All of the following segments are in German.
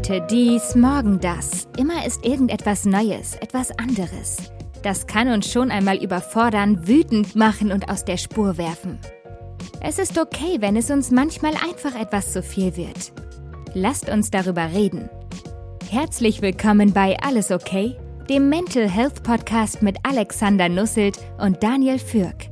Heute dies, morgen das. Immer ist irgendetwas Neues, etwas anderes. Das kann uns schon einmal überfordern, wütend machen und aus der Spur werfen. Es ist okay, wenn es uns manchmal einfach etwas zu viel wird. Lasst uns darüber reden. Herzlich willkommen bei Alles okay, dem Mental Health Podcast mit Alexander Nusselt und Daniel Fürk.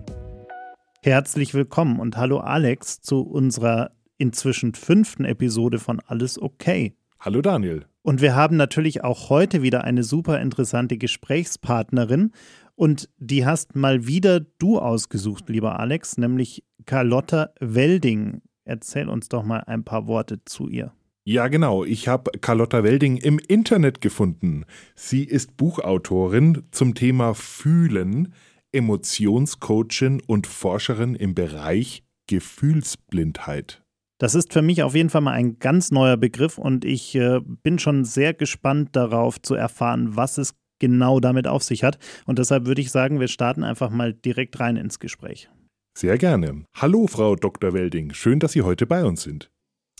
Herzlich willkommen und hallo Alex zu unserer inzwischen fünften Episode von Alles okay. Hallo Daniel. Und wir haben natürlich auch heute wieder eine super interessante Gesprächspartnerin. Und die hast mal wieder du ausgesucht, lieber Alex, nämlich Carlotta Welding. Erzähl uns doch mal ein paar Worte zu ihr. Ja, genau. Ich habe Carlotta Welding im Internet gefunden. Sie ist Buchautorin zum Thema Fühlen, Emotionscoachin und Forscherin im Bereich Gefühlsblindheit. Das ist für mich auf jeden Fall mal ein ganz neuer Begriff und ich äh, bin schon sehr gespannt darauf zu erfahren, was es genau damit auf sich hat. Und deshalb würde ich sagen, wir starten einfach mal direkt rein ins Gespräch. Sehr gerne. Hallo, Frau Dr. Welding. Schön, dass Sie heute bei uns sind.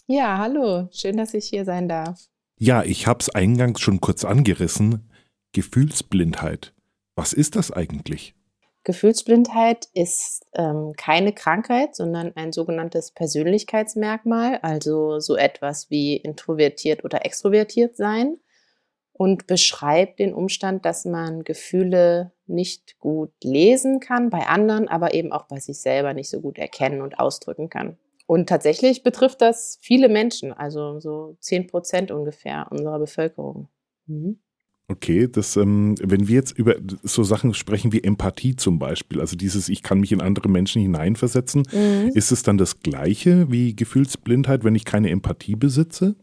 Ja, hallo. Schön, dass ich hier sein darf. Ja, ich habe es eingangs schon kurz angerissen. Gefühlsblindheit. Was ist das eigentlich? Gefühlsblindheit ist ähm, keine Krankheit, sondern ein sogenanntes Persönlichkeitsmerkmal, also so etwas wie introvertiert oder extrovertiert sein und beschreibt den Umstand, dass man Gefühle nicht gut lesen kann bei anderen, aber eben auch bei sich selber nicht so gut erkennen und ausdrücken kann. Und tatsächlich betrifft das viele Menschen, also so zehn Prozent ungefähr unserer Bevölkerung. Mhm. Okay, das, ähm, wenn wir jetzt über so Sachen sprechen wie Empathie zum Beispiel, also dieses, ich kann mich in andere Menschen hineinversetzen, mhm. ist es dann das Gleiche wie Gefühlsblindheit, wenn ich keine Empathie besitze?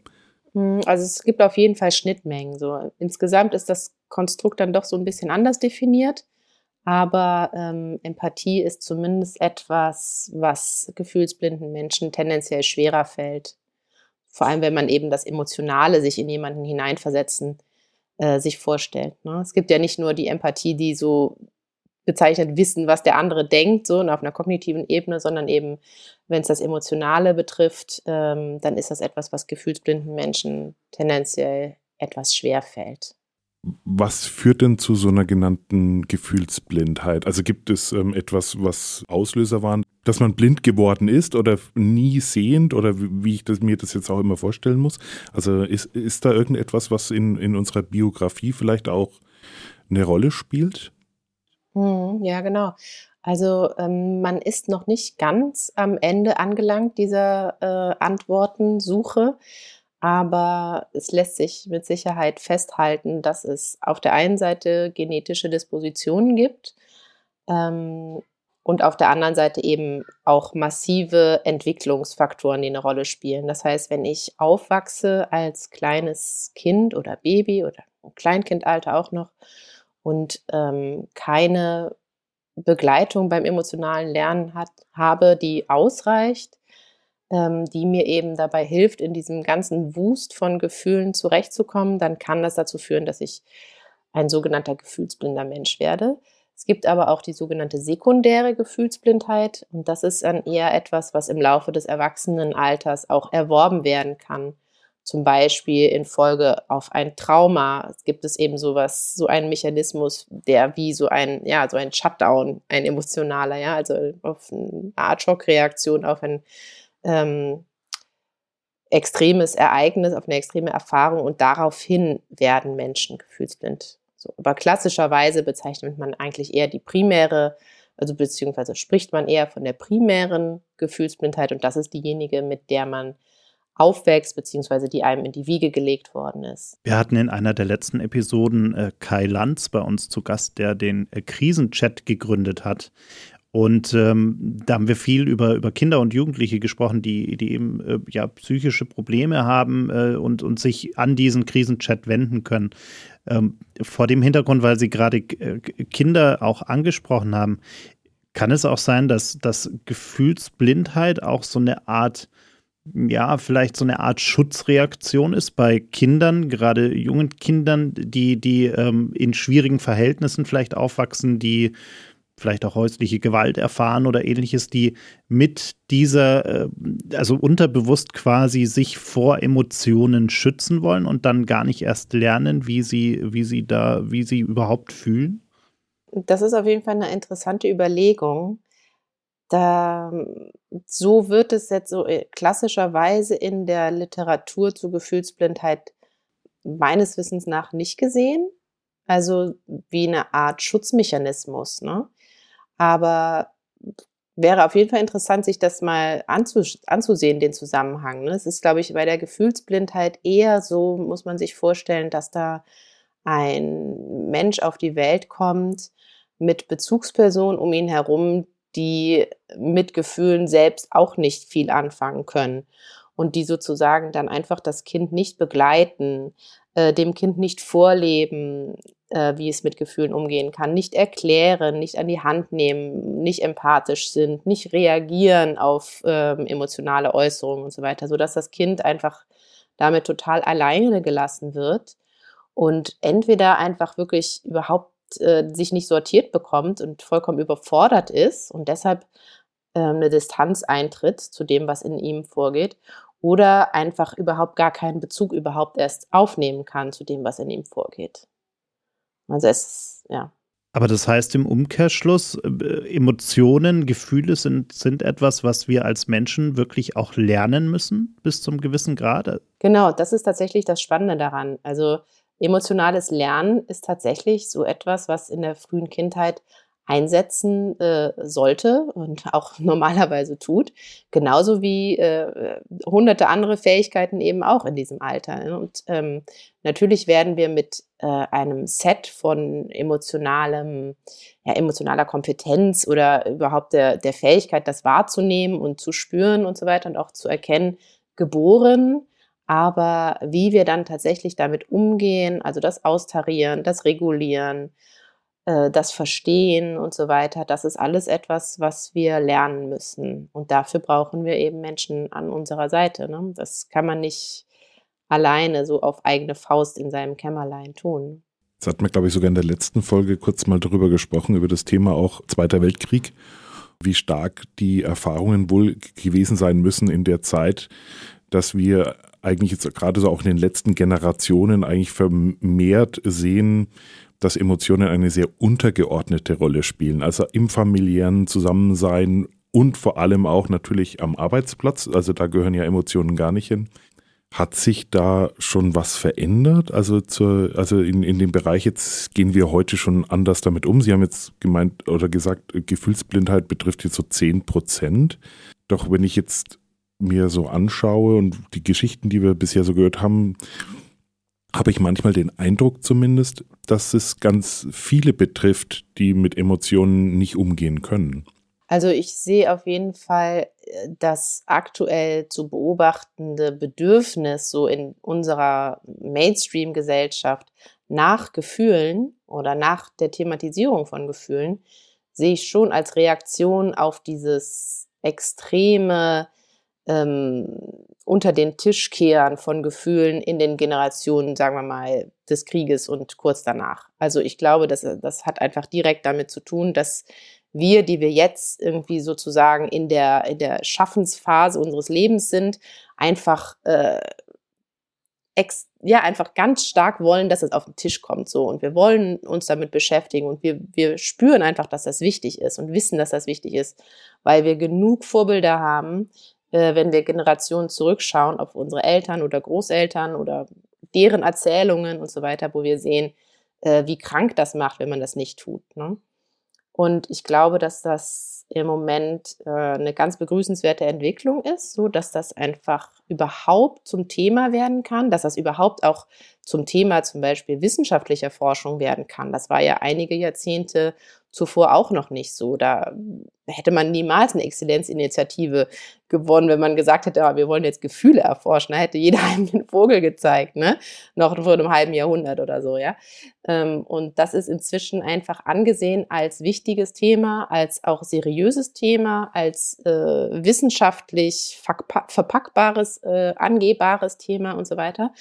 Mhm, also es gibt auf jeden Fall Schnittmengen. So insgesamt ist das Konstrukt dann doch so ein bisschen anders definiert, aber ähm, Empathie ist zumindest etwas, was gefühlsblinden Menschen tendenziell schwerer fällt. Vor allem, wenn man eben das Emotionale sich in jemanden hineinversetzen äh, sich vorstellt. Ne? Es gibt ja nicht nur die Empathie, die so bezeichnet wissen, was der andere denkt, so und auf einer kognitiven Ebene, sondern eben, wenn es das Emotionale betrifft, ähm, dann ist das etwas, was gefühlsblinden Menschen tendenziell etwas schwer fällt. Was führt denn zu so einer genannten Gefühlsblindheit? Also gibt es ähm, etwas, was Auslöser waren, dass man blind geworden ist oder nie sehend oder wie ich das, mir das jetzt auch immer vorstellen muss? Also ist, ist da irgendetwas, was in, in unserer Biografie vielleicht auch eine Rolle spielt? Hm, ja, genau. Also ähm, man ist noch nicht ganz am Ende angelangt dieser äh, Antwortensuche. Aber es lässt sich mit Sicherheit festhalten, dass es auf der einen Seite genetische Dispositionen gibt ähm, und auf der anderen Seite eben auch massive Entwicklungsfaktoren, die eine Rolle spielen. Das heißt, wenn ich aufwachse als kleines Kind oder Baby oder Kleinkindalter auch noch und ähm, keine Begleitung beim emotionalen Lernen hat, habe, die ausreicht, die mir eben dabei hilft, in diesem ganzen Wust von Gefühlen zurechtzukommen, dann kann das dazu führen, dass ich ein sogenannter gefühlsblinder Mensch werde. Es gibt aber auch die sogenannte sekundäre Gefühlsblindheit und das ist dann eher etwas, was im Laufe des Erwachsenenalters auch erworben werden kann. Zum Beispiel in Folge auf ein Trauma gibt es eben sowas, so einen Mechanismus, der wie so ein, ja, so ein Shutdown, ein emotionaler, ja, also auf eine Art Schockreaktion auf ein ähm, extremes Ereignis, auf eine extreme Erfahrung und daraufhin werden Menschen gefühlsblind. So, aber klassischerweise bezeichnet man eigentlich eher die primäre, also beziehungsweise spricht man eher von der primären Gefühlsblindheit und das ist diejenige, mit der man aufwächst, beziehungsweise die einem in die Wiege gelegt worden ist. Wir hatten in einer der letzten Episoden äh, Kai Lanz bei uns zu Gast, der den äh, Krisenchat gegründet hat. Und ähm, da haben wir viel über, über Kinder und Jugendliche gesprochen, die, die eben äh, ja, psychische Probleme haben äh, und, und sich an diesen Krisenchat wenden können. Ähm, vor dem Hintergrund, weil Sie gerade äh, Kinder auch angesprochen haben, kann es auch sein, dass, dass Gefühlsblindheit auch so eine Art, ja, vielleicht so eine Art Schutzreaktion ist bei Kindern, gerade jungen Kindern, die, die ähm, in schwierigen Verhältnissen vielleicht aufwachsen, die vielleicht auch häusliche Gewalt erfahren oder ähnliches, die mit dieser, äh, also unterbewusst quasi sich vor Emotionen schützen wollen und dann gar nicht erst lernen, wie sie, wie sie da, wie sie überhaupt fühlen? Das ist auf jeden Fall eine interessante Überlegung. Da, so wird es jetzt so äh, klassischerweise in der Literatur zu Gefühlsblindheit meines Wissens nach nicht gesehen. Also wie eine Art Schutzmechanismus. Ne? Aber wäre auf jeden Fall interessant, sich das mal anzus anzusehen, den Zusammenhang. Ne? Es ist, glaube ich, bei der Gefühlsblindheit eher so, muss man sich vorstellen, dass da ein Mensch auf die Welt kommt mit Bezugspersonen um ihn herum, die mit Gefühlen selbst auch nicht viel anfangen können und die sozusagen dann einfach das Kind nicht begleiten, äh, dem Kind nicht vorleben, äh, wie es mit Gefühlen umgehen kann, nicht erklären, nicht an die Hand nehmen, nicht empathisch sind, nicht reagieren auf ähm, emotionale Äußerungen und so weiter, sodass das Kind einfach damit total alleine gelassen wird und entweder einfach wirklich überhaupt äh, sich nicht sortiert bekommt und vollkommen überfordert ist und deshalb äh, eine Distanz eintritt zu dem, was in ihm vorgeht, oder einfach überhaupt gar keinen Bezug überhaupt erst aufnehmen kann zu dem, was in ihm vorgeht. Also es ist, ja. Aber das heißt im Umkehrschluss, äh, Emotionen, Gefühle sind, sind etwas, was wir als Menschen wirklich auch lernen müssen, bis zum gewissen Grad. Genau, das ist tatsächlich das Spannende daran. Also emotionales Lernen ist tatsächlich so etwas, was in der frühen Kindheit einsetzen äh, sollte und auch normalerweise tut, genauso wie äh, hunderte andere Fähigkeiten eben auch in diesem Alter. Ne? Und ähm, natürlich werden wir mit äh, einem Set von emotionalem, ja, emotionaler Kompetenz oder überhaupt der, der Fähigkeit, das wahrzunehmen und zu spüren und so weiter und auch zu erkennen, geboren. Aber wie wir dann tatsächlich damit umgehen, also das Austarieren, das Regulieren, äh, das Verstehen und so weiter, das ist alles etwas, was wir lernen müssen. Und dafür brauchen wir eben Menschen an unserer Seite. Ne? Das kann man nicht alleine so auf eigene Faust in seinem Kämmerlein tun. Das hat man, glaube ich, sogar in der letzten Folge kurz mal darüber gesprochen, über das Thema auch Zweiter Weltkrieg, wie stark die Erfahrungen wohl gewesen sein müssen in der Zeit, dass wir eigentlich jetzt gerade so auch in den letzten Generationen eigentlich vermehrt sehen, dass Emotionen eine sehr untergeordnete Rolle spielen. Also im familiären Zusammensein und vor allem auch natürlich am Arbeitsplatz. Also da gehören ja Emotionen gar nicht hin. Hat sich da schon was verändert? Also, zur, also in, in dem Bereich jetzt gehen wir heute schon anders damit um. Sie haben jetzt gemeint oder gesagt, Gefühlsblindheit betrifft jetzt so 10 Prozent. Doch wenn ich jetzt mir so anschaue und die Geschichten, die wir bisher so gehört haben, habe ich manchmal den Eindruck zumindest, dass es ganz viele betrifft, die mit Emotionen nicht umgehen können. Also ich sehe auf jeden Fall äh, das aktuell zu beobachtende Bedürfnis so in unserer Mainstream-Gesellschaft nach Gefühlen oder nach der Thematisierung von Gefühlen, sehe ich schon als Reaktion auf dieses extreme ähm, unter den Tisch kehren von Gefühlen in den Generationen, sagen wir mal, des Krieges und kurz danach. Also ich glaube, das, das hat einfach direkt damit zu tun, dass wir, die wir jetzt irgendwie sozusagen in der, in der Schaffensphase unseres Lebens sind, einfach äh, ex, ja einfach ganz stark wollen, dass es auf den Tisch kommt so und wir wollen uns damit beschäftigen und wir wir spüren einfach, dass das wichtig ist und wissen, dass das wichtig ist, weil wir genug Vorbilder haben, äh, wenn wir Generationen zurückschauen auf unsere Eltern oder Großeltern oder deren Erzählungen und so weiter, wo wir sehen, äh, wie krank das macht, wenn man das nicht tut. Ne? Und ich glaube, dass das im Moment äh, eine ganz begrüßenswerte Entwicklung ist, so dass das einfach überhaupt zum Thema werden kann, dass das überhaupt auch zum Thema zum Beispiel wissenschaftlicher Forschung werden kann. Das war ja einige Jahrzehnte zuvor auch noch nicht so. Da hätte man niemals eine Exzellenzinitiative gewonnen, wenn man gesagt hätte, ah, wir wollen jetzt Gefühle erforschen. Da hätte jeder einem den Vogel gezeigt, ne? Noch vor einem halben Jahrhundert oder so, ja. Ähm, und das ist inzwischen einfach angesehen als wichtiges Thema, als auch seriöses Thema, als äh, wissenschaftlich verpackbares, äh, angehbares Thema und so weiter.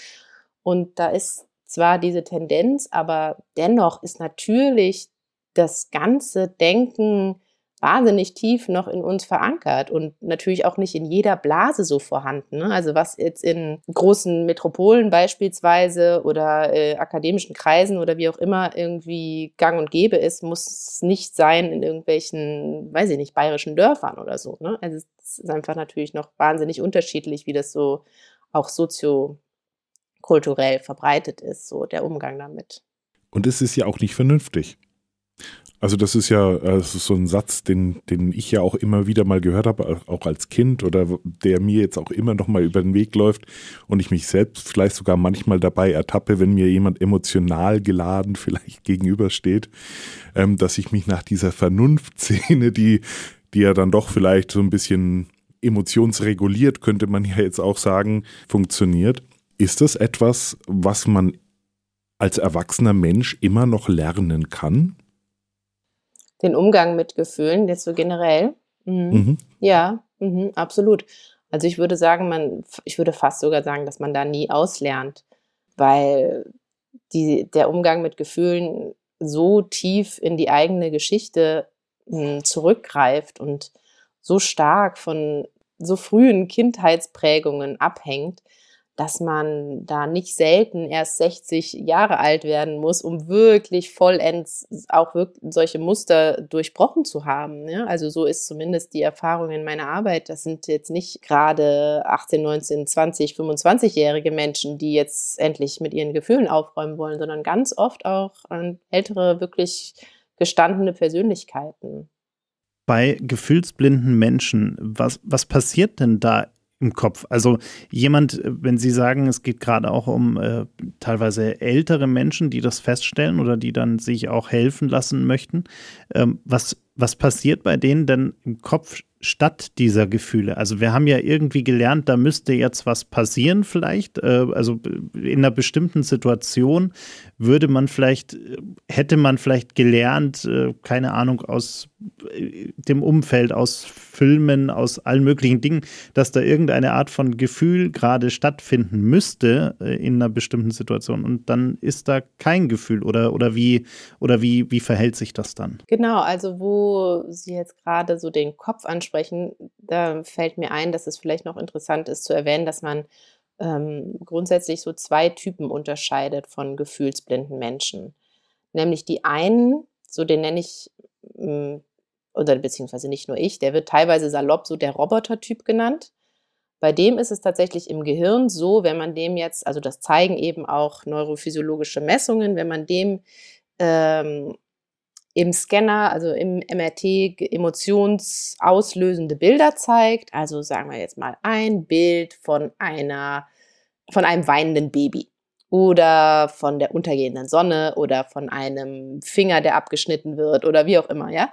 Und da ist zwar diese Tendenz, aber dennoch ist natürlich das ganze Denken wahnsinnig tief noch in uns verankert und natürlich auch nicht in jeder Blase so vorhanden. Ne? Also was jetzt in großen Metropolen beispielsweise oder äh, akademischen Kreisen oder wie auch immer irgendwie gang und gäbe ist, muss nicht sein in irgendwelchen, weiß ich nicht, bayerischen Dörfern oder so. Ne? Also es ist einfach natürlich noch wahnsinnig unterschiedlich, wie das so auch soziokulturell verbreitet ist, so der Umgang damit. Und es ist ja auch nicht vernünftig. Also das ist ja das ist so ein Satz, den, den ich ja auch immer wieder mal gehört habe, auch als Kind oder der mir jetzt auch immer noch mal über den Weg läuft und ich mich selbst vielleicht sogar manchmal dabei ertappe, wenn mir jemand emotional geladen vielleicht gegenübersteht, ähm, dass ich mich nach dieser Vernunftszene, die, die ja dann doch vielleicht so ein bisschen emotionsreguliert, könnte man ja jetzt auch sagen, funktioniert. Ist das etwas, was man als erwachsener Mensch immer noch lernen kann? Den Umgang mit Gefühlen, jetzt so generell. Mhm. Mhm. Ja, mhm, absolut. Also ich würde sagen, man, ich würde fast sogar sagen, dass man da nie auslernt, weil die, der Umgang mit Gefühlen so tief in die eigene Geschichte mh, hm, zurückgreift und so stark von so frühen Kindheitsprägungen abhängt, dass man da nicht selten erst 60 Jahre alt werden muss, um wirklich vollends auch wirklich solche Muster durchbrochen zu haben. Ja? Also so ist zumindest die Erfahrung in meiner Arbeit. Das sind jetzt nicht gerade 18, 19, 20, 25-jährige Menschen, die jetzt endlich mit ihren Gefühlen aufräumen wollen, sondern ganz oft auch ältere, wirklich gestandene Persönlichkeiten. Bei gefühlsblinden Menschen, was, was passiert denn da im Kopf. Also jemand, wenn Sie sagen, es geht gerade auch um äh, teilweise ältere Menschen, die das feststellen oder die dann sich auch helfen lassen möchten, ähm, was, was passiert bei denen denn im Kopf statt dieser Gefühle? Also wir haben ja irgendwie gelernt, da müsste jetzt was passieren vielleicht. Äh, also in einer bestimmten Situation würde man vielleicht, hätte man vielleicht gelernt, äh, keine Ahnung, aus äh, dem Umfeld, aus Filmen, aus allen möglichen Dingen, dass da irgendeine Art von Gefühl gerade stattfinden müsste in einer bestimmten Situation. Und dann ist da kein Gefühl oder, oder wie, oder wie, wie verhält sich das dann? Genau, also wo Sie jetzt gerade so den Kopf ansprechen, sprechen, da fällt mir ein, dass es vielleicht noch interessant ist zu erwähnen, dass man ähm, grundsätzlich so zwei Typen unterscheidet von gefühlsblinden Menschen. Nämlich die einen, so den nenne ich, mm, oder beziehungsweise nicht nur ich, der wird teilweise salopp so der Robotertyp genannt. Bei dem ist es tatsächlich im Gehirn so, wenn man dem jetzt, also das zeigen eben auch neurophysiologische Messungen, wenn man dem ähm, im Scanner, also im MRT, emotionsauslösende Bilder zeigt. Also sagen wir jetzt mal ein Bild von einer, von einem weinenden Baby oder von der untergehenden Sonne oder von einem Finger, der abgeschnitten wird oder wie auch immer, ja.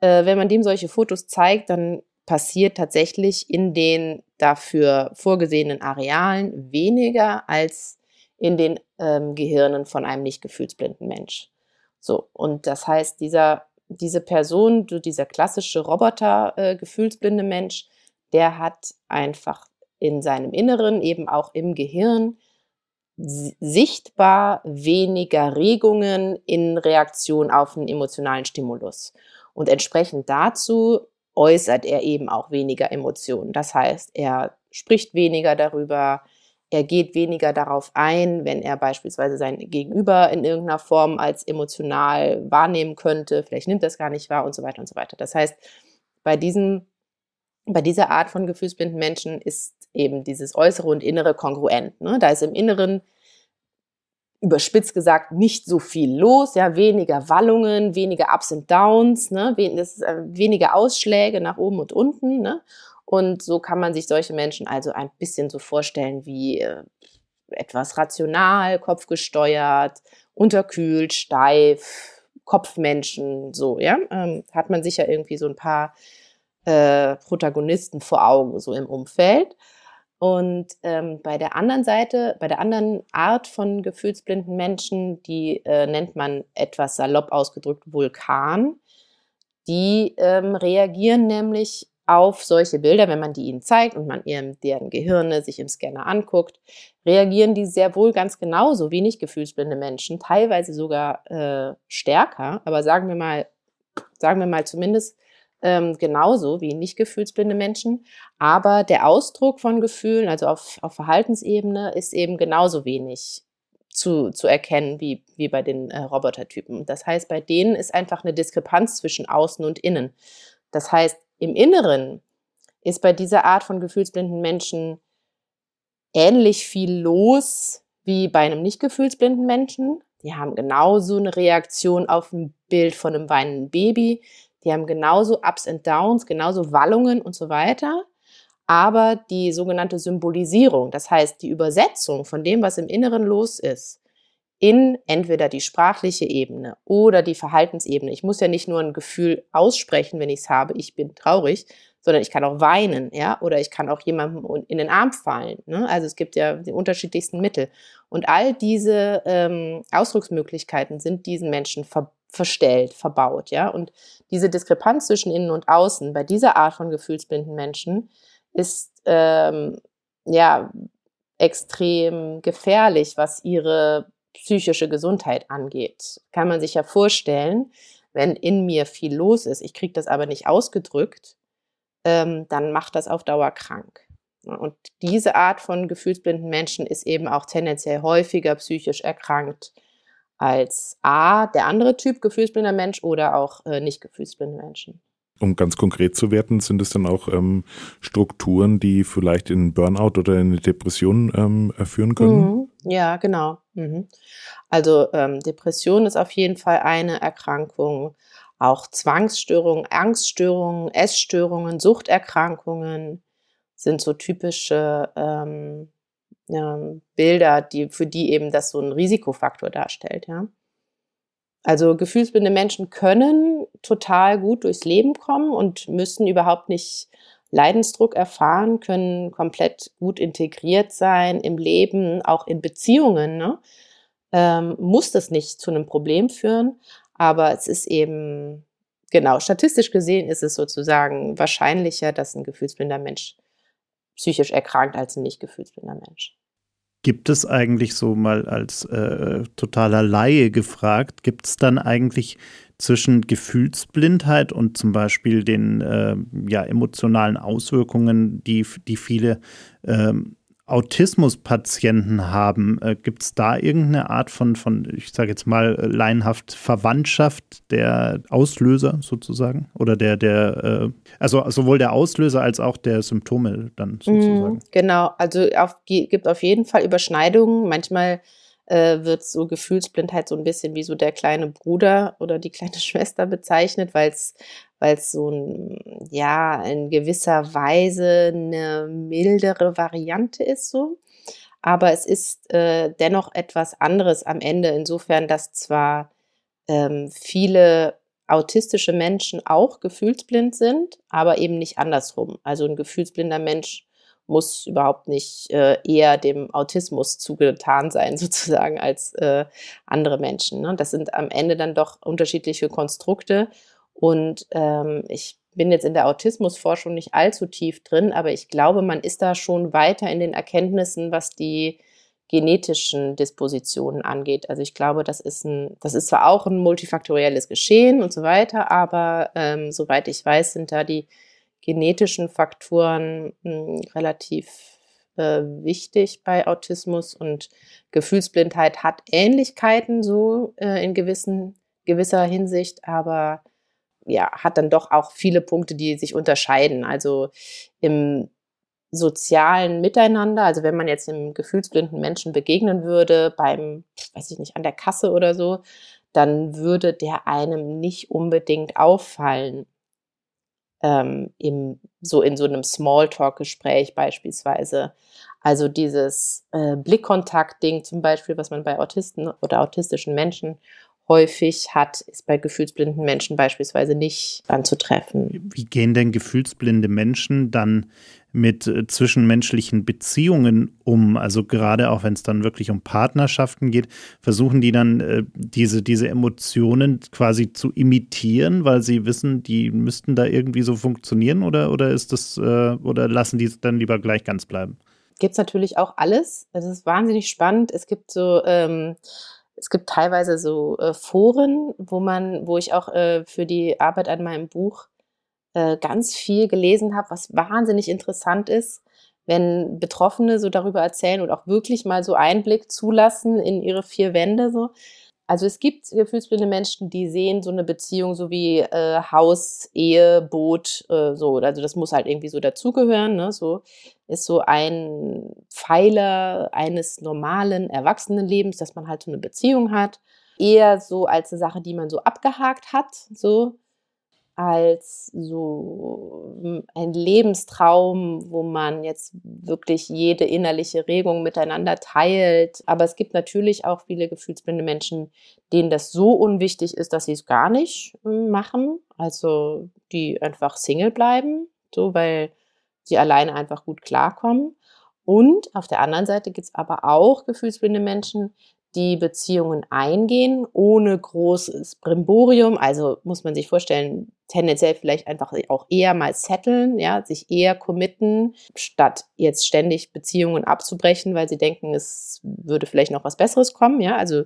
Äh, wenn man dem solche Fotos zeigt, dann passiert tatsächlich in den dafür vorgesehenen Arealen weniger als in den ähm, Gehirnen von einem nicht gefühlsblinden Mensch. So, und das heißt, dieser, diese Person, dieser klassische Roboter, äh, gefühlsblinde Mensch, der hat einfach in seinem Inneren, eben auch im Gehirn, sichtbar weniger Regungen in Reaktion auf einen emotionalen Stimulus. Und entsprechend dazu äußert er eben auch weniger Emotionen. Das heißt, er spricht weniger darüber, er geht weniger darauf ein, wenn er beispielsweise sein Gegenüber in irgendeiner Form als emotional wahrnehmen könnte. Vielleicht nimmt er es gar nicht wahr und so weiter und so weiter. Das heißt, bei diesem, bei dieser Art von gefühlsblinden Menschen ist eben dieses Äußere und Innere kongruent. Ne? Da ist im Inneren überspitzt gesagt nicht so viel los, ja, weniger Wallungen, weniger Ups und Downs, ne, äh, weniger Ausschläge nach oben und unten, ne, und so kann man sich solche Menschen also ein bisschen so vorstellen wie äh, etwas rational, kopfgesteuert, unterkühlt, steif, Kopfmenschen, so, ja. Ähm, hat man sicher irgendwie so ein paar äh, Protagonisten vor Augen, so im Umfeld. Und ähm, bei der anderen Seite, bei der anderen Art von gefühlsblinden Menschen, die äh, nennt man etwas salopp ausgedrückt Vulkan. Die ähm, reagieren nämlich auf solche Bilder, wenn man die ihnen zeigt und man ihrem, deren Gehirne sich im Scanner anguckt, reagieren die sehr wohl ganz genauso wie nicht gefühlsblinde Menschen, teilweise sogar äh, stärker, aber sagen wir mal, sagen wir mal zumindest ähm, genauso wie nicht gefühlsblinde Menschen. Aber der Ausdruck von Gefühlen, also auf, auf Verhaltensebene, ist eben genauso wenig zu, zu erkennen wie, wie bei den äh, Robotertypen. Das heißt, bei denen ist einfach eine Diskrepanz zwischen außen und innen. Das heißt, im Inneren ist bei dieser Art von gefühlsblinden Menschen ähnlich viel los wie bei einem nicht gefühlsblinden Menschen. Die haben genauso eine Reaktion auf ein Bild von einem weinenden Baby. Die haben genauso Ups und Downs, genauso Wallungen und so weiter. Aber die sogenannte Symbolisierung, das heißt die Übersetzung von dem, was im Inneren los ist, in entweder die sprachliche Ebene oder die Verhaltensebene. Ich muss ja nicht nur ein Gefühl aussprechen, wenn ich es habe, ich bin traurig, sondern ich kann auch weinen, ja, oder ich kann auch jemandem in den Arm fallen. Ne? Also es gibt ja die unterschiedlichsten Mittel. Und all diese ähm, Ausdrucksmöglichkeiten sind diesen Menschen ver verstellt, verbaut, ja. Und diese Diskrepanz zwischen innen und außen bei dieser Art von gefühlsblinden Menschen ist ähm, ja extrem gefährlich, was ihre psychische Gesundheit angeht. Kann man sich ja vorstellen, wenn in mir viel los ist, ich kriege das aber nicht ausgedrückt, ähm, dann macht das auf Dauer krank. Und diese Art von gefühlsblinden Menschen ist eben auch tendenziell häufiger psychisch erkrankt als A, der andere Typ gefühlsblinder Mensch oder auch äh, nicht gefühlsblinde Menschen. Um ganz konkret zu werden, sind es dann auch ähm, Strukturen, die vielleicht in Burnout oder in eine Depression ähm, führen können? Mhm. Ja, genau. Mhm. Also ähm, Depression ist auf jeden Fall eine Erkrankung. Auch Zwangsstörungen, Angststörungen, Essstörungen, Suchterkrankungen sind so typische ähm, Bilder, die, für die eben das so ein Risikofaktor darstellt, ja. Also gefühlsblinde Menschen können total gut durchs Leben kommen und müssen überhaupt nicht Leidensdruck erfahren, können komplett gut integriert sein im Leben, auch in Beziehungen. Ne? Ähm, muss das nicht zu einem Problem führen, aber es ist eben, genau, statistisch gesehen ist es sozusagen wahrscheinlicher, dass ein gefühlsblinder Mensch psychisch erkrankt als ein nicht gefühlsblinder Mensch. Gibt es eigentlich so mal als äh, totaler Laie gefragt, gibt es dann eigentlich zwischen Gefühlsblindheit und zum Beispiel den äh, ja, emotionalen Auswirkungen, die, die viele ähm, Autismuspatienten haben, äh, gibt es da irgendeine Art von, von ich sage jetzt mal, äh, laienhaft Verwandtschaft der Auslöser sozusagen? Oder der, der, äh, also sowohl der Auslöser als auch der Symptome dann sozusagen? Mm, genau, also auf, gibt auf jeden Fall Überschneidungen. Manchmal äh, wird so Gefühlsblindheit so ein bisschen wie so der kleine Bruder oder die kleine Schwester bezeichnet, weil es weil es so ein, ja, in gewisser Weise eine mildere Variante ist so. Aber es ist äh, dennoch etwas anderes am Ende, insofern, dass zwar ähm, viele autistische Menschen auch gefühlsblind sind, aber eben nicht andersrum. Also ein gefühlsblinder Mensch muss überhaupt nicht äh, eher dem Autismus zugetan sein, sozusagen, als äh, andere Menschen. Ne? Das sind am Ende dann doch unterschiedliche Konstrukte. Und ähm, ich bin jetzt in der Autismusforschung nicht allzu tief drin, aber ich glaube, man ist da schon weiter in den Erkenntnissen, was die genetischen Dispositionen angeht. Also ich glaube, das ist ein, das ist zwar auch ein multifaktorielles Geschehen und so weiter, aber ähm, soweit ich weiß, sind da die genetischen Faktoren mh, hm, relativ äh, wichtig bei Autismus und Gefühlsblindheit hat Ähnlichkeiten so äh, in gewissen, gewisser Hinsicht, aber ja, hat dann doch auch viele Punkte, die sich unterscheiden. Also im sozialen Miteinander, also wenn man jetzt einem gefühlsblinden Menschen begegnen würde, beim, weiß ich nicht, an der Kasse oder so, dann würde der einem nicht unbedingt auffallen. Ähm, im, so in so einem Smalltalk-Gespräch beispielsweise. Also dieses äh, Blickkontakt-Ding zum Beispiel, was man bei Autisten oder autistischen Menschen häufig hat, ist bei gefühlsblinden Menschen beispielsweise nicht anzutreffen. Wie gehen denn gefühlsblinde Menschen dann mit äh, zwischenmenschlichen Beziehungen um? Also gerade auch wenn es dann wirklich um Partnerschaften geht, versuchen die dann äh, diese, diese Emotionen quasi zu imitieren, weil sie wissen, die müssten da irgendwie so funktionieren oder, oder ist das, äh, oder lassen die es dann lieber gleich ganz bleiben? Gibt es natürlich auch alles. Es ist wahnsinnig spannend. Es gibt so ähm, es gibt teilweise so äh, Foren, wo man, wo ich auch äh, für die Arbeit an meinem Buch äh, ganz viel gelesen habe, was wahnsinnig interessant ist, wenn Betroffene so darüber erzählen und auch wirklich mal so Einblick zulassen in ihre vier Wände so. Also es gibt gefühlsblinde Menschen, die sehen so eine Beziehung so wie äh, Haus, Ehe, Boot, äh, so. Also das muss halt irgendwie so dazugehören. Ne? So ist so ein Pfeiler eines normalen Erwachsenenlebens, dass man halt so eine Beziehung hat. Eher so als eine Sache, die man so abgehakt hat. So als so hm, ein Lebenstraum, wo man jetzt wirklich jede innerliche Regung miteinander teilt. Aber es gibt natürlich auch viele gefühlsblinde Menschen, denen das so unwichtig ist, dass sie es gar nicht hm, machen. Also die einfach Single bleiben, so weil sie alleine einfach gut klarkommen. Und auf der anderen Seite gibt es aber auch gefühlsblinde Menschen, die Beziehungen eingehen, ohne großes Brimborium. Also muss man sich vorstellen, tendenziell vielleicht einfach auch eher mal setteln, ja, sich eher committen, statt jetzt ständig Beziehungen abzubrechen, weil sie denken, es würde vielleicht noch was Besseres kommen, ja. Also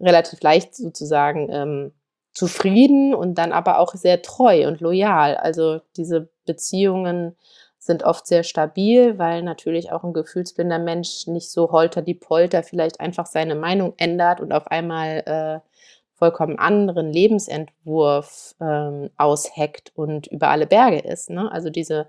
relativ leicht sozusagen ähm, zufrieden und dann aber auch sehr treu und loyal. Also diese Beziehungen sind oft sehr stabil, weil natürlich auch ein gefühlsblinder Mensch nicht so holter die Polter vielleicht einfach seine Meinung ändert und auf einmal äh, vollkommen anderen Lebensentwurf ähm, ausheckt und über alle Berge ist. Ne? Also diese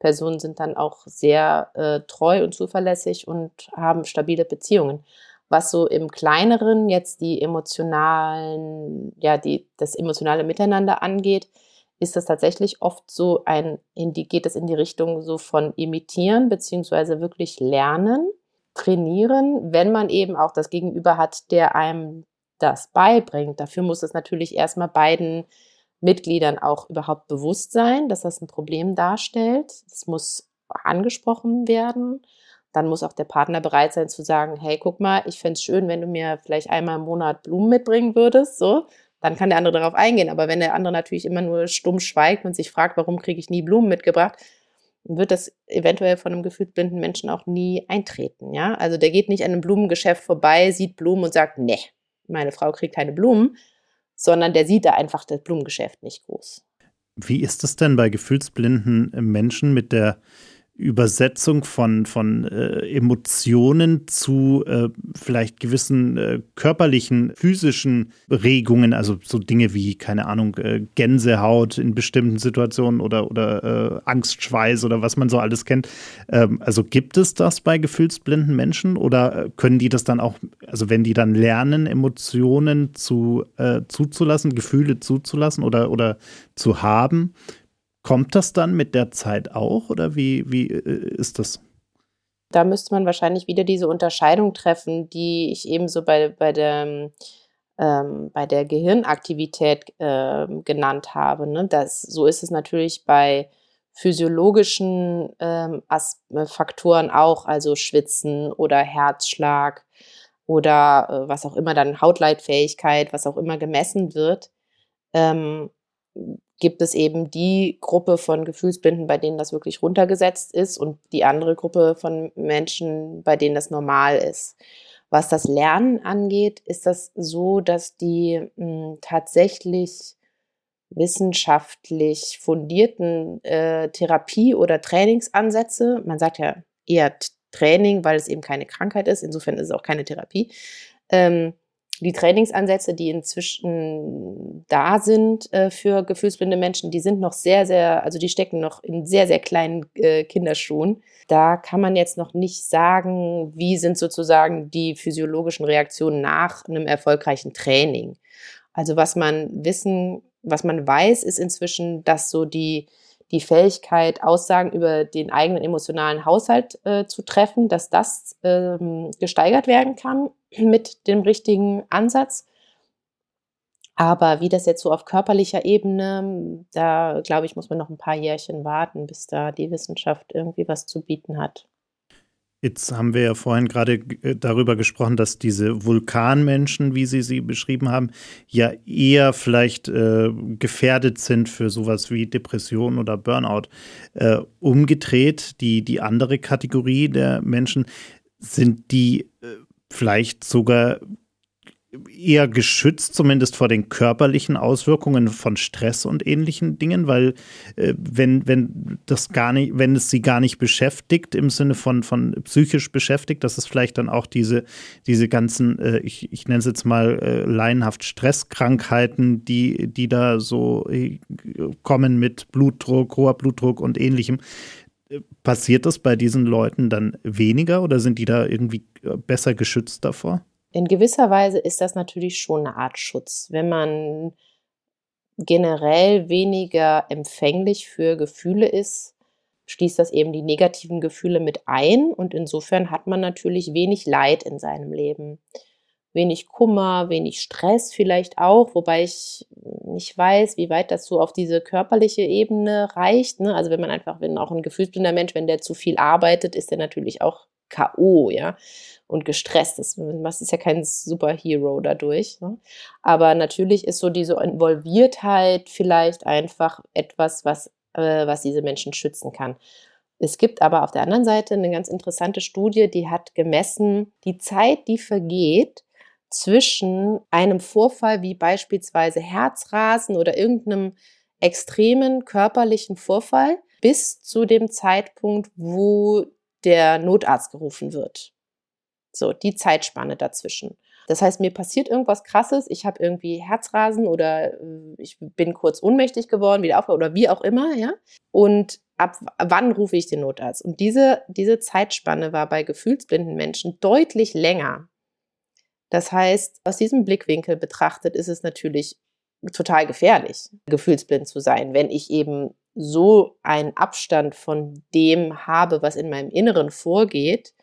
Personen sind dann auch sehr äh, treu und zuverlässig und haben stabile Beziehungen. Was so im kleineren jetzt die emotionalen, ja, die, das emotionale Miteinander angeht, ist das tatsächlich oft so ein, in die, geht es in die Richtung so von imitieren, beziehungsweise wirklich lernen, trainieren, wenn man eben auch das Gegenüber hat, der einem das beibringt. Dafür muss es natürlich erstmal beiden Mitgliedern auch überhaupt bewusst sein, dass das ein Problem darstellt. Es muss angesprochen werden. Dann muss auch der Partner bereit sein zu sagen, hey, guck mal, ich fände es schön, wenn du mir vielleicht einmal im Monat Blumen mitbringen würdest. So, dann kann der andere darauf eingehen. Aber wenn der andere natürlich immer nur stumm schweigt und sich fragt, warum kriege ich nie Blumen mitgebracht, wird das eventuell von einem gefühlt blinden Menschen auch nie eintreten. Ja, also der geht nicht an einem Blumengeschäft vorbei, sieht Blumen und sagt, nee, meine Frau kriegt keine Blumen, sondern der sieht da einfach das Blumengeschäft nicht groß. Wie ist es denn bei gefühlsblinden Menschen mit der Übersetzung von, von äh, Emotionen zu äh, vielleicht gewissen äh, körperlichen, physischen Regungen, also so Dinge wie, keine Ahnung, äh, Gänsehaut in bestimmten Situationen oder, oder äh, Angstschweiß oder was man so alles kennt. Ähm, also gibt es das bei gefühlsblinden Menschen oder äh, können die das dann auch, also wenn die dann lernen, Emotionen zu, zuzulassen, Gefühle zuzulassen oder, oder zu haben, Kommt das dann mit der Zeit auch oder wie, wie äh, ist das? Da müsste man wahrscheinlich wieder diese Unterscheidung treffen, die ich eben so bei, bei, der, ähm, bei der Gehirnaktivität äh, genannt habe. Ne? Das, so ist es natürlich bei physiologischen ähm, Faktoren auch, also Schwitzen oder Herzschlag oder äh, was auch immer dann Hautleitfähigkeit, was auch immer gemessen wird. Ähm, gibt es eben die Gruppe von Gefühlsblinden, bei denen das wirklich runtergesetzt ist und die andere Gruppe von Menschen, bei denen das normal ist. Was das Lernen angeht, ist das so, dass die mh, hm, tatsächlich wissenschaftlich fundierten äh, Therapie- oder Trainingsansätze, man sagt ja eher Training, weil es eben keine Krankheit ist, insofern ist es auch keine Therapie, ähm, die Trainingsansätze, die inzwischen da sind äh, für gefühlsblinde Menschen, die sind noch sehr, sehr, also die stecken noch in sehr, sehr kleinen äh, Kinderschuhen. Da kann man jetzt noch nicht sagen, wie sind sozusagen die physiologischen Reaktionen nach einem erfolgreichen Training. Also was man wissen, was man weiß, ist inzwischen, dass so die die Fähigkeit, Aussagen über den eigenen emotionalen Haushalt äh, zu treffen, dass das ähm, gesteigert werden kann mit dem richtigen Ansatz. Aber wie das jetzt so auf körperlicher Ebene, da glaube ich, muss man noch ein paar Jährchen warten, bis da die Wissenschaft irgendwie was zu bieten hat. Jetzt haben wir ja vorhin gerade äh, darüber gesprochen, dass diese Vulkanmenschen, wie Sie sie beschrieben haben, ja eher vielleicht äh, gefährdet sind für sowas wie Depression oder Burnout. Äh, umgedreht, die, die andere Kategorie der Menschen, sind die äh, vielleicht sogar eher geschützt, zumindest vor den körperlichen Auswirkungen von Stress und ähnlichen Dingen, weil äh, wenn, wenn das gar nicht, wenn es sie gar nicht beschäftigt, im Sinne von, von psychisch beschäftigt, dass es vielleicht dann auch diese, diese ganzen, äh, ich, ich nenne es jetzt mal äh, laienhaft Stresskrankheiten, die, die da so äh, kommen mit Blutdruck, hoher Blutdruck und ähnlichem. Äh, passiert das bei diesen Leuten dann weniger oder sind die da irgendwie besser geschützt davor? In gewisser Weise ist das natürlich schon eine Art Schutz. Wenn man generell weniger empfänglich für Gefühle ist, schließt das eben die negativen Gefühle mit ein und insofern hat man natürlich wenig Leid in seinem Leben. Wenig Kummer, wenig Stress vielleicht auch, wobei ich nicht weiß, wie weit das so auf diese körperliche Ebene reicht. Ne? Also wenn man einfach, wenn auch ein gefühlsblinder Mensch, wenn der zu viel arbeitet, ist er natürlich auch K.O., ja und gestresst ist. Das ist ja kein Superhero dadurch. Ne? Aber natürlich ist so diese Involviertheit vielleicht einfach etwas, was, äh, was diese Menschen schützen kann. Es gibt aber auf der anderen Seite eine ganz interessante Studie, die hat gemessen, die Zeit, die vergeht zwischen einem Vorfall wie beispielsweise Herzrasen oder irgendeinem extremen körperlichen Vorfall bis zu dem Zeitpunkt, wo der Notarzt gerufen wird. So, die Zeitspanne dazwischen. Das heißt, mir passiert irgendwas Krasses, ich habe irgendwie Herzrasen oder äh, ich bin kurz ohnmächtig geworden, wieder aufgehört oder wie auch immer, ja. Und ab wann rufe ich den Notarzt? Und diese, diese Zeitspanne war bei gefühlsblinden Menschen deutlich länger. Das heißt, aus diesem Blickwinkel betrachtet ist es natürlich total gefährlich, gefühlsblind zu sein, wenn ich eben so einen Abstand von dem habe, was in meinem Inneren vorgeht,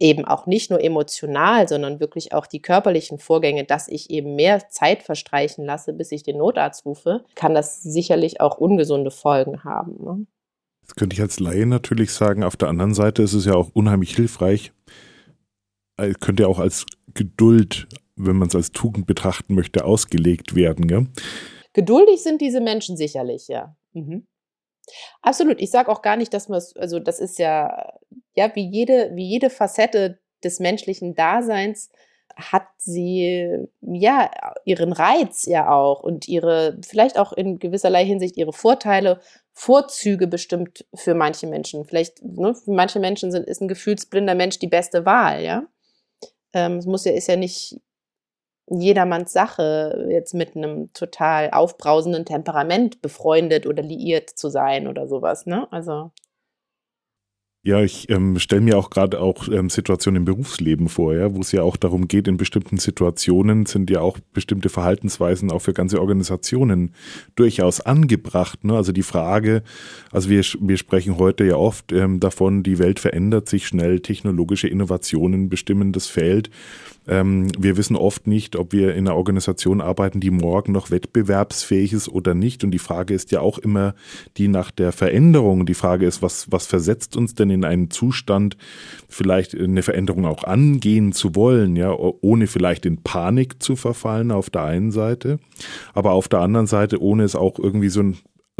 eben auch nicht nur emotional, sondern wirklich auch die körperlichen Vorgänge, dass ich eben mehr Zeit verstreichen lasse, bis ich den Notarzt rufe, kann das sicherlich auch ungesunde Folgen haben. Ne? Das könnte ich als Laie natürlich sagen. Auf der anderen Seite ist es ja auch unheimlich hilfreich, äh, könnte ja auch als Geduld, wenn man es als Tugend betrachten möchte, ausgelegt werden. Gell? Geduldig sind diese Menschen sicherlich, ja. Mhm. Absolut. Ich sage auch gar nicht, dass man es, also das ist ja, ja, wie jede, wie jede Facette des menschlichen Daseins hat sie ja ihren Reiz ja auch und ihre, vielleicht auch in gewisserlei Hinsicht ihre Vorteile, Vorzüge bestimmt für manche Menschen. Vielleicht, ne, für manche Menschen sind, ist ein gefühlsblinder Mensch die beste Wahl, ja. Ähm, es muss ja, ist ja nicht jedermanns Sache, jetzt mit einem total aufbrausenden Temperament befreundet oder liiert zu sein oder sowas, ne? Also. Ja, ich ähm, stelle mir auch gerade auch ähm, Situationen im Berufsleben vor, ja, wo es ja auch darum geht, in bestimmten Situationen sind ja auch bestimmte Verhaltensweisen auch für ganze Organisationen durchaus angebracht. Ne? Also die Frage, also wir, wir sprechen heute ja oft ähm, davon, die Welt verändert sich schnell, technologische Innovationen bestimmen das Feld. Ähm, wir wissen oft nicht, ob wir in einer Organisation arbeiten, die morgen noch wettbewerbsfähig ist oder nicht. Und die Frage ist ja auch immer die nach der Veränderung. Die Frage ist, was, was versetzt uns denn in einen Zustand, vielleicht eine Veränderung auch angehen zu wollen, ja, ohne vielleicht in Panik zu verfallen auf der einen Seite, aber auf der anderen Seite, ohne es auch irgendwie so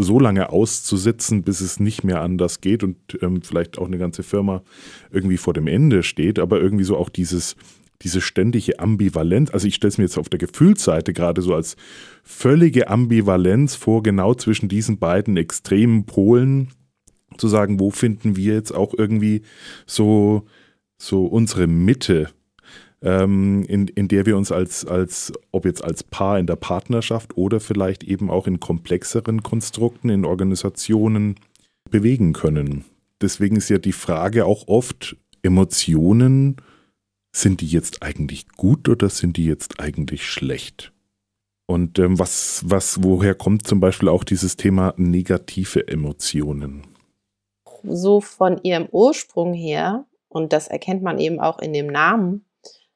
so lange auszusitzen, bis es nicht mehr anders geht und ähm, vielleicht auch eine ganze Firma irgendwie vor dem Ende steht, aber irgendwie so auch dieses diese ständige Ambivalenz, also ich stelle es mir jetzt auf der Gefühlsseite gerade so als völlige Ambivalenz vor, genau zwischen diesen beiden extremen Polen, zu sagen, wo finden wir jetzt auch irgendwie so, so unsere Mitte, ähm, in, in der wir uns als, als, ob jetzt als Paar in der Partnerschaft oder vielleicht eben auch in komplexeren Konstrukten, in Organisationen bewegen können. Deswegen ist ja die Frage auch oft, Emotionen sind die jetzt eigentlich gut oder sind die jetzt eigentlich schlecht? Und ähm, was, was, woher kommt zum Beispiel auch dieses Thema negative Emotionen? So von ihrem Ursprung her, und das erkennt man eben auch in dem Namen,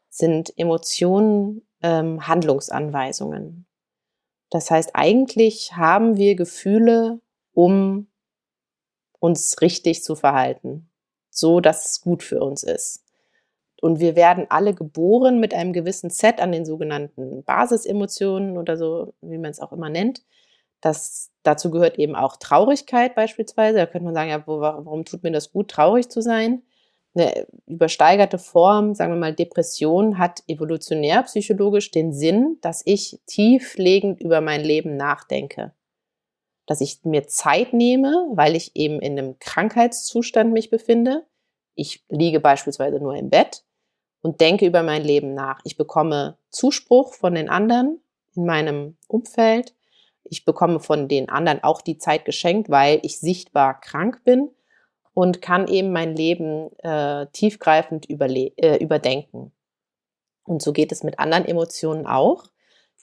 sind Emotionen ähm, Handlungsanweisungen. Das heißt, eigentlich haben wir Gefühle, um uns richtig zu verhalten, so dass es gut für uns ist. Und wir werden alle geboren mit einem gewissen Set an den sogenannten Basisemotionen oder so, wie man es auch immer nennt. Das, dazu gehört eben auch Traurigkeit beispielsweise. Da könnte man sagen, ja, wo, warum tut mir das gut, traurig zu sein? Eine übersteigerte Form, sagen wir mal Depression, hat evolutionär psychologisch den Sinn, dass ich tieflegend über mein Leben nachdenke. Dass ich mir Zeit nehme, weil ich eben in einem Krankheitszustand mich befinde. Ich liege beispielsweise nur im Bett und denke über mein Leben nach. Ich bekomme Zuspruch von den anderen in meinem Umfeld. Ich bekomme von den anderen auch die Zeit geschenkt, weil ich sichtbar krank bin und kann eben mein Leben äh, tiefgreifend äh, überdenken. Und so geht es mit anderen Emotionen auch.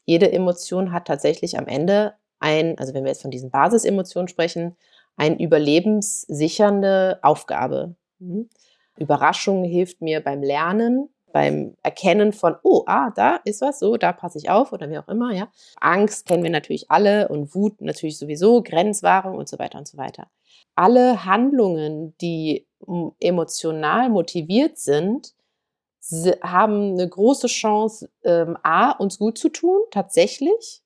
Jede Emotion hat tatsächlich am Ende ein, also wenn wir jetzt von diesen Basisemotionen sprechen, eine überlebenssichernde Aufgabe. Mhm. Überraschung hilft mir beim Lernen, beim Erkennen von, oh, ah, da ist was, so, da passe ich auf oder wie auch immer, ja. Angst kennen wir natürlich alle und Wut natürlich sowieso, Grenzwahrung und so weiter und so weiter. Alle Handlungen, die emotional motiviert sind, haben eine große Chance, ähm, A, uns gut zu tun, tatsächlich,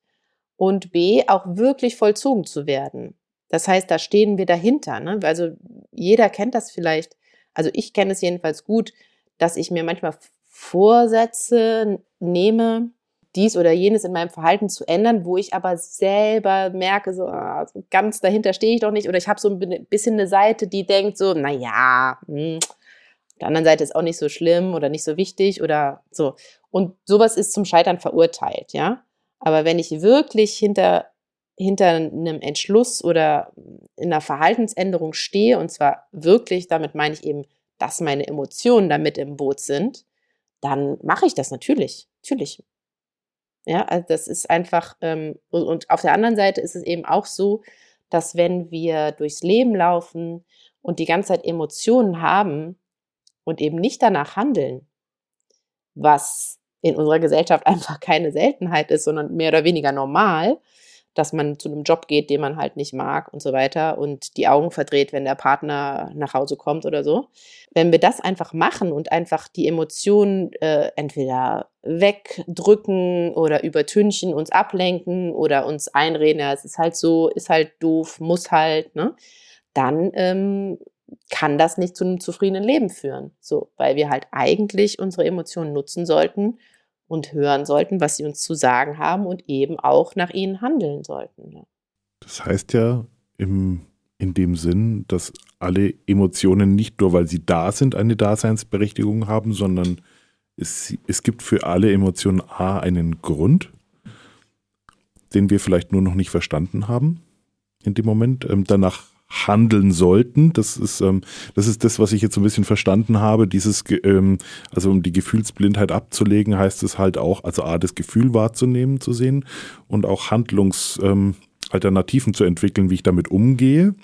und B, auch wirklich vollzogen zu werden. Das heißt, da stehen wir dahinter. Ne? Also jeder kennt das vielleicht also ich kenne es jedenfalls gut, dass ich mir manchmal Vorsätze nehme, dies oder jenes in meinem Verhalten zu ändern, wo ich aber selber merke, so, ah, ganz dahinter stehe ich doch nicht. Oder ich habe so ein bisschen eine Seite, die denkt so, naja, hm, auf der anderen Seite ist auch nicht so schlimm oder nicht so wichtig oder so. Und sowas ist zum Scheitern verurteilt, ja. Aber wenn ich wirklich hinter hinter einem Entschluss oder in einer Verhaltensänderung stehe, und zwar wirklich, damit meine ich eben, dass meine Emotionen damit im Boot sind, dann mache ich das natürlich. Natürlich. Ja, also das ist einfach, ähm, und auf der anderen Seite ist es eben auch so, dass wenn wir durchs Leben laufen und die ganze Zeit Emotionen haben und eben nicht danach handeln, was in unserer Gesellschaft einfach keine Seltenheit ist, sondern mehr oder weniger normal, dass man zu einem Job geht, den man halt nicht mag und so weiter und die Augen verdreht, wenn der Partner nach Hause kommt oder so. Wenn wir das einfach machen und einfach die Emotionen äh, entweder wegdrücken oder übertünchen, uns ablenken oder uns einreden, ja, es ist halt so, ist halt doof, muss halt, ne? Dann ähm, kann das nicht zu einem zufriedenen Leben führen. So, weil wir halt eigentlich unsere Emotionen nutzen sollten, und hören sollten, was sie uns zu sagen haben und eben auch nach ihnen handeln sollten. Das heißt ja im, in dem Sinn, dass alle Emotionen nicht nur, weil sie da sind, eine Daseinsberechtigung haben, sondern es, es gibt für alle Emotionen A einen Grund, den wir vielleicht nur noch nicht verstanden haben in dem Moment. Ähm, danach handeln sollten. Das ist, ähm, das ist das, was ich jetzt so ein bisschen verstanden habe. Dieses, ähm, also um die Gefühlsblindheit abzulegen, heißt es halt auch, also A, das Gefühl wahrzunehmen, zu sehen und auch Handlungsalternativen ähm, zu entwickeln, wie ich damit umgehe,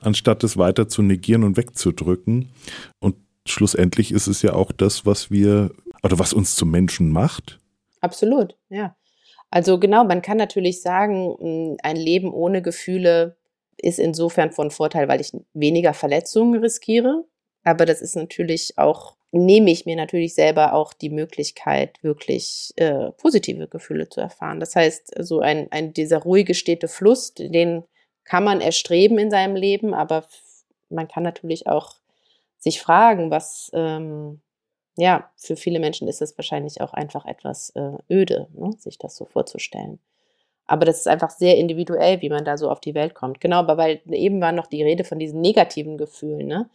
anstatt es weiter zu negieren und wegzudrücken. Und schlussendlich ist es ja auch das, was wir, oder was uns zum Menschen macht. Absolut, ja. Also genau, man kann natürlich sagen, ein Leben ohne Gefühle ist insofern von Vorteil, weil ich weniger Verletzungen riskiere. Aber das ist natürlich auch, nehme ich mir natürlich selber auch die Möglichkeit, wirklich äh, positive Gefühle zu erfahren. Das heißt, so ein, ein, dieser ruhige, stete Fluss, den kann man erstreben in seinem Leben, aber man kann natürlich auch sich fragen, was, ähm, ja, für viele Menschen ist es wahrscheinlich auch einfach etwas äh, öde, ne, sich das so vorzustellen. Aber das ist einfach sehr individuell, wie man da so auf die Welt kommt. Genau, aber weil eben war noch die Rede von diesen negativen Gefühlen, ne?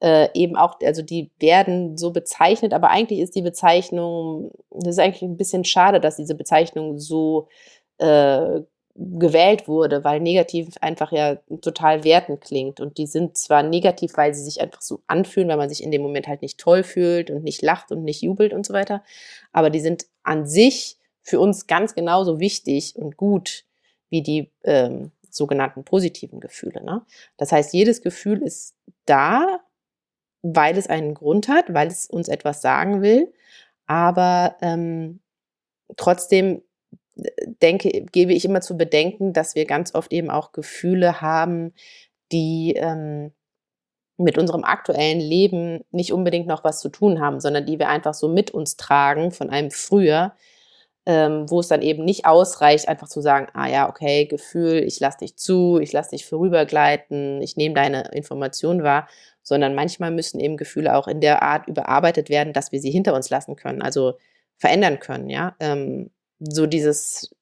Äh, eben auch, also die werden so bezeichnet, aber eigentlich ist die Bezeichnung, das ist eigentlich ein bisschen schade, dass diese Bezeichnung so äh, gewählt wurde, weil negativ einfach ja total wertend klingt. Und die sind zwar negativ, weil sie sich einfach so anfühlen, weil man sich in dem Moment halt nicht toll fühlt und nicht lacht und nicht jubelt und so weiter, aber die sind an sich für uns ganz genauso wichtig und gut wie die ähm, sogenannten positiven Gefühle. Ne? Das heißt, jedes Gefühl ist da, weil es einen Grund hat, weil es uns etwas sagen will, aber ähm, trotzdem denke, gebe ich immer zu bedenken, dass wir ganz oft eben auch Gefühle haben, die ähm, mit unserem aktuellen Leben nicht unbedingt noch was zu tun haben, sondern die wir einfach so mit uns tragen von einem früher, ähm, wo es dann eben nicht ausreicht, einfach zu sagen, ah ja, okay, Gefühl, ich lass dich zu, ich lass dich vorübergleiten, ich nehme deine Information wahr, sondern manchmal müssen eben Gefühle auch in der Art überarbeitet werden, dass wir sie hinter uns lassen können, also verändern können, ja. Ähm, so dieses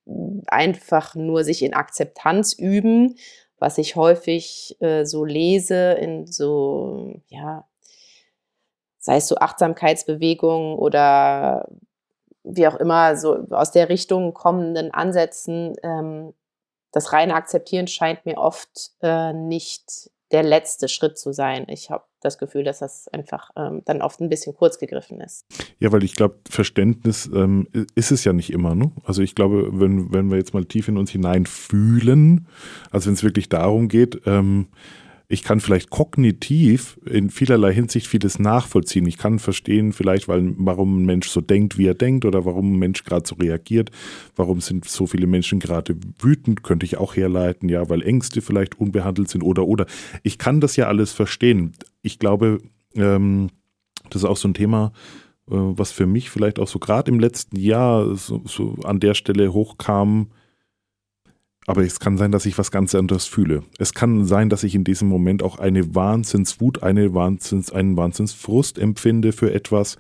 einfach nur sich in Akzeptanz üben, was ich häufig äh, so lese in so, ja, sei es so Achtsamkeitsbewegungen oder wie auch immer, so aus der Richtung kommenden Ansätzen, ähm, das reine Akzeptieren scheint mir oft äh, nicht der letzte Schritt zu sein. Ich habe das Gefühl, dass das einfach ähm, dann oft ein bisschen kurz gegriffen ist. Ja, weil ich glaube, Verständnis ähm, ist es ja nicht immer. Ne? Also ich glaube, wenn, wenn wir jetzt mal tief in uns hineinfühlen, also wenn es wirklich darum geht, ähm, ich kann vielleicht kognitiv in vielerlei Hinsicht vieles nachvollziehen. Ich kann verstehen vielleicht, weil, warum ein Mensch so denkt, wie er denkt oder warum ein Mensch gerade so reagiert. Warum sind so viele Menschen gerade wütend, könnte ich auch herleiten, ja, weil Ängste vielleicht unbehandelt sind oder, oder. Ich kann das ja alles verstehen. Ich glaube, ähm, das ist auch so ein Thema, äh, was für mich vielleicht auch so gerade im letzten Jahr so, so an der Stelle hochkam, aber es kann sein, dass ich was ganz anderes fühle. Es kann sein, dass ich in diesem Moment auch eine Wahnsinnswut, eine Wahnsinns, einen Wahnsinnsfrust empfinde für etwas,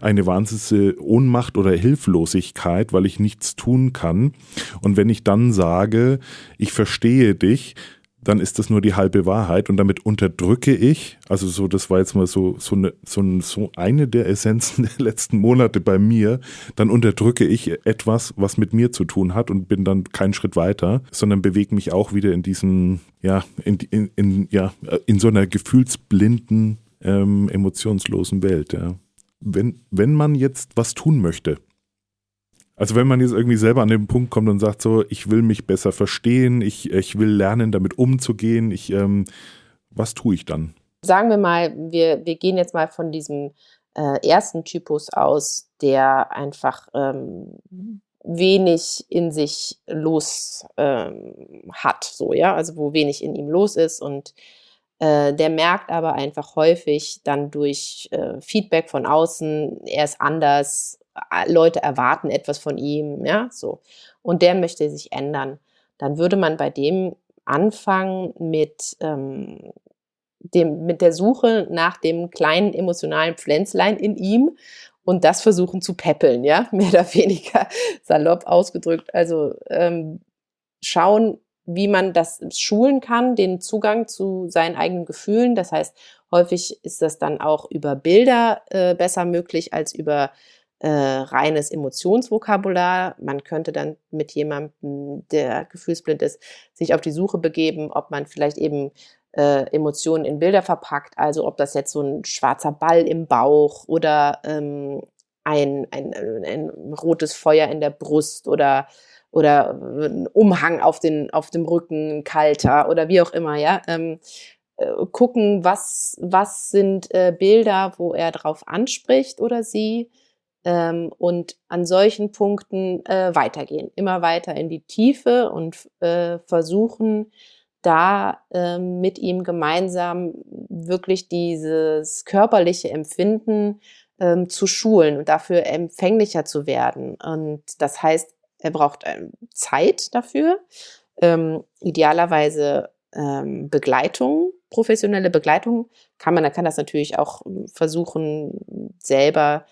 eine Wahnsinns Ohnmacht oder Hilflosigkeit, weil ich nichts tun kann. Und wenn ich dann sage, ich verstehe dich, dann ist das nur die halbe Wahrheit und damit unterdrücke ich, also so, das war jetzt mal so, so, eine, so, so eine der Essenzen der letzten Monate bei mir, dann unterdrücke ich etwas, was mit mir zu tun hat und bin dann keinen Schritt weiter, sondern bewege mich auch wieder in diesem, ja, in, in, in ja, in so einer gefühlsblinden, ähm, emotionslosen Welt, ja. Wenn, wenn man jetzt was tun möchte, also wenn man jetzt irgendwie selber an den Punkt kommt und sagt so, ich will mich besser verstehen, ich, ich will lernen, damit umzugehen, ich, ähm, was tue ich dann? Sagen wir mal, wir, wir gehen jetzt mal von diesem äh, ersten Typus aus, der einfach ähm, wenig in sich los ähm, hat, so ja, also wo wenig in ihm los ist und äh, der merkt aber einfach häufig dann durch äh, Feedback von außen, er ist anders, Leute erwarten etwas von ihm, ja, so. Und der möchte sich ändern. Dann würde man bei dem anfangen mit, ähm, dem, mit der Suche nach dem kleinen emotionalen Pflänzlein in ihm und das versuchen zu peppeln, ja, mehr oder weniger salopp ausgedrückt. Also ähm, schauen, wie man das schulen kann, den Zugang zu seinen eigenen Gefühlen. Das heißt, häufig ist das dann auch über Bilder äh, besser möglich als über äh, reines Emotionsvokabular. Man könnte dann mit jemandem, der gefühlsblind ist, sich auf die Suche begeben, ob man vielleicht eben äh, Emotionen in Bilder verpackt. Also ob das jetzt so ein schwarzer Ball im Bauch oder ähm, ein, ein, ein rotes Feuer in der Brust oder oder ein Umhang auf, den, auf dem Rücken, kalter oder wie auch immer, ja. Ähm, äh, gucken, was, was sind äh, Bilder, wo er drauf anspricht oder sie ähm, und an solchen Punkten äh, weitergehen, immer weiter in die Tiefe und äh, versuchen, da äh, mit ihm gemeinsam wirklich dieses körperliche Empfinden ähm, zu schulen und dafür empfänglicher zu werden. Und das heißt, er braucht ähm, Zeit dafür, ähm, idealerweise ähm, Begleitung, professionelle Begleitung. Kann man, da kann das natürlich auch versuchen, selber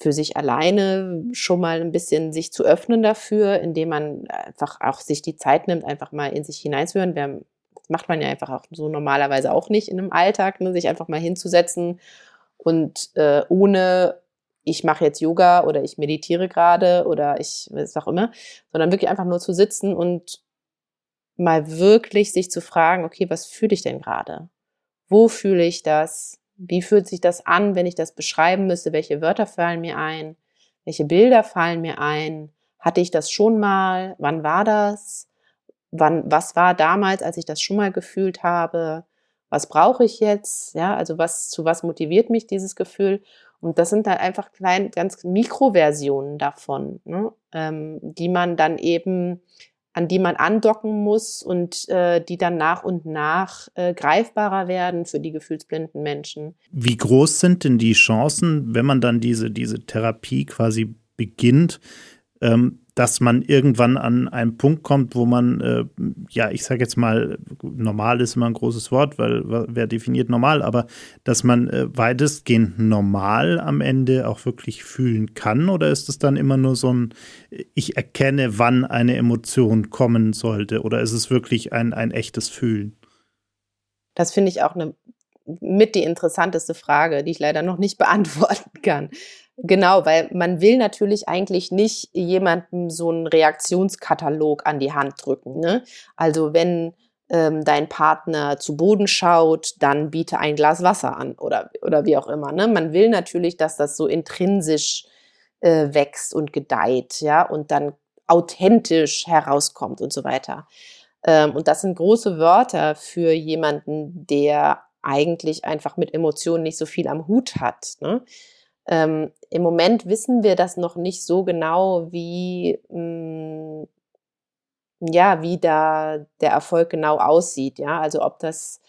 für sich alleine schon mal ein bisschen sich zu öffnen dafür, indem man einfach auch sich die Zeit nimmt, einfach mal in sich hineinzuhören. Das macht man ja einfach auch so normalerweise auch nicht in einem Alltag, ne, sich einfach mal hinzusetzen und äh, ohne ich mache jetzt Yoga oder ich meditiere gerade oder ich was auch immer, sondern wirklich einfach nur zu sitzen und mal wirklich sich zu fragen, okay, was fühle ich denn gerade? Wo fühle ich das? Wie fühlt sich das an, wenn ich das beschreiben müsste? Welche Wörter fallen mir ein? Welche Bilder fallen mir ein? Hatte ich das schon mal? Wann war das? Wann, was war damals, als ich das schon mal gefühlt habe? was brauche ich jetzt? Ja, also was, zu was motiviert mich dieses Gefühl? Und das sind halt einfach kleine, ganz Mikroversionen davon, ne? ähm, die man dann eben, an die man andocken muss und äh, die dann nach und nach äh, greifbarer werden für die gefühlsblinden Menschen. Wie groß sind denn die Chancen, wenn man dann diese, diese Therapie quasi beginnt, ähm, dass man irgendwann an einen Punkt kommt, wo man, äh, ja, ich sage jetzt mal, normal ist immer ein großes Wort, weil wer definiert normal, aber dass man äh, weitestgehend normal am Ende auch wirklich fühlen kann? Oder ist es dann immer nur so ein, ich erkenne, wann eine Emotion kommen sollte? Oder ist es wirklich ein, ein echtes Fühlen? Das finde ich auch eine mit die interessanteste Frage, die ich leider noch nicht beantworten kann. Genau, weil man will natürlich eigentlich nicht jemandem so einen Reaktionskatalog an die Hand drücken. Ne? Also wenn ähm, dein Partner zu Boden schaut, dann biete ein Glas Wasser an oder, oder wie auch immer. Ne? Man will natürlich, dass das so intrinsisch äh, wächst und gedeiht, ja, und dann authentisch herauskommt und so weiter. Ähm, und das sind große Wörter für jemanden, der eigentlich einfach mit Emotionen nicht so viel am Hut hat. Ne? Ähm, Im Moment wissen wir das noch nicht so genau, wie, mh, hm, ja, wie da der Erfolg genau aussieht. Ja, also ob das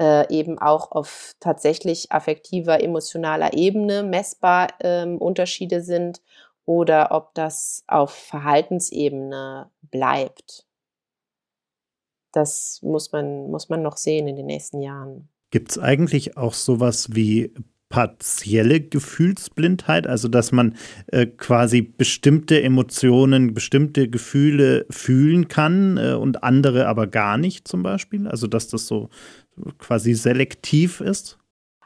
äh, eben auch auf tatsächlich affektiver, emotionaler Ebene messbar ähm, Unterschiede sind oder ob das auf Verhaltensebene bleibt. Das muss man, muss man noch sehen in den nächsten Jahren. Gibt es eigentlich auch sowas wie partielle Gefühlsblindheit, also dass man äh, quasi bestimmte Emotionen, bestimmte Gefühle fühlen kann äh, und andere aber gar nicht zum Beispiel? Also dass das so quasi selektiv ist?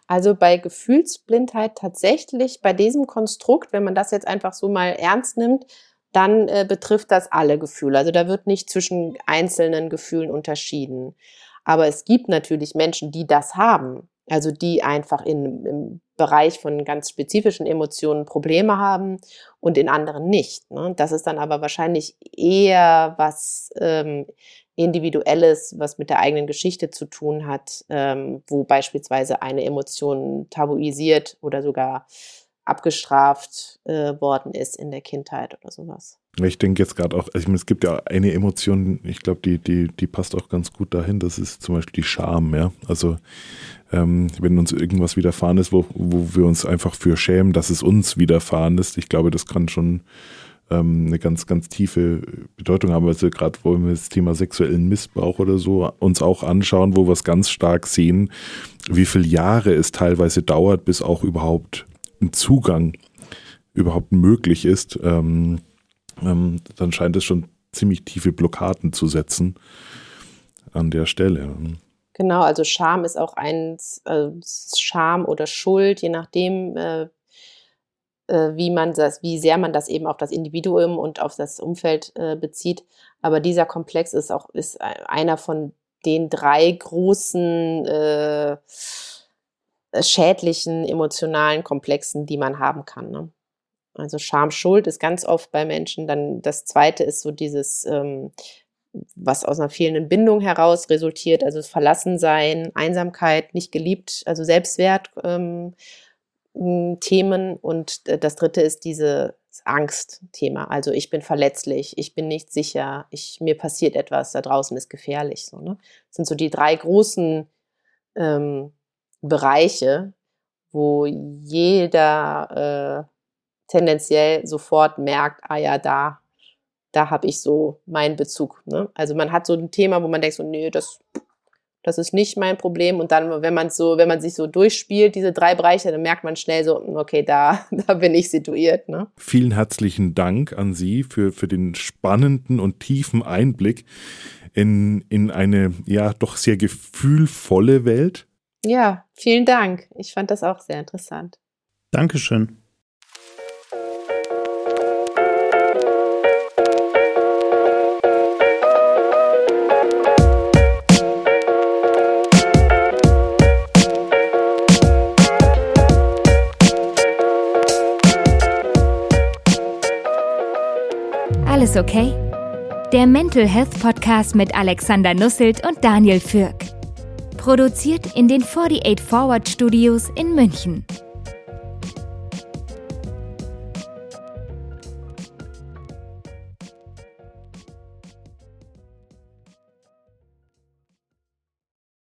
Also bei Gefühlsblindheit tatsächlich, bei diesem Konstrukt, wenn man das jetzt einfach so mal ernst nimmt, dann äh, betrifft das alle Gefühle. Also da wird nicht zwischen einzelnen Gefühlen unterschieden. Aber es gibt natürlich Menschen, die das haben. Also die einfach in, im Bereich von ganz spezifischen Emotionen Probleme haben und in anderen nicht. Ne? Das ist dann aber wahrscheinlich eher was ähm, Individuelles, was mit der eigenen Geschichte zu tun hat, ähm, wo beispielsweise eine Emotion tabuisiert oder sogar abgestraft äh, worden ist in der Kindheit oder sowas. Ich denke jetzt gerade auch, also ich meine, es gibt ja eine Emotion, ich glaube, die, die, die passt auch ganz gut dahin, das ist zum Beispiel die Scham, ja. Also ähm, wenn uns irgendwas widerfahren ist, wo, wo wir uns einfach für schämen, dass es uns widerfahren ist, ich glaube, das kann schon ähm, eine ganz, ganz tiefe Bedeutung haben. Also gerade wollen wir das Thema sexuellen Missbrauch oder so uns auch anschauen, wo wir es ganz stark sehen, wie viele Jahre es teilweise dauert, bis auch überhaupt ein Zugang überhaupt möglich ist, ähm, ähm, dann scheint es schon ziemlich tiefe Blockaden zu setzen an der Stelle. Genau, also Scham ist auch eins, äh, Scham oder Schuld, je nachdem, äh, äh, wie man das, wie sehr man das eben auf das Individuum und auf das Umfeld äh, bezieht. Aber dieser Komplex ist auch ist einer von den drei großen äh, schädlichen emotionalen Komplexen, die man haben kann. Ne? Also Scham, Schuld ist ganz oft bei Menschen. Dann das zweite ist so dieses, ähm, was aus einer fehlenden Bindung heraus resultiert, also Verlassensein, Einsamkeit, nicht geliebt, also Selbstwert. Ähm, Themen und das dritte ist dieses Angstthema. Also ich bin verletzlich, ich bin nicht sicher, ich, mir passiert etwas, da draußen ist gefährlich. So, ne? Das sind so die drei großen ähm, Bereiche, wo jeder äh, tendenziell sofort merkt, ah ja, da, da habe ich so meinen Bezug. Ne? Also man hat so ein Thema, wo man denkt so, nee, das, das ist nicht mein Problem. Und dann, wenn man so, wenn man sich so durchspielt, diese drei Bereiche, dann merkt man schnell so, okay, da, da bin ich situiert. Ne? Vielen herzlichen Dank an Sie für, für den spannenden und tiefen Einblick in, in eine ja doch sehr gefühlvolle Welt. Ja, vielen Dank. Ich fand das auch sehr interessant. Dankeschön. Okay? Der Mental Health Podcast mit Alexander Nusselt und Daniel Fürk. Produziert in den 48 Forward Studios in München.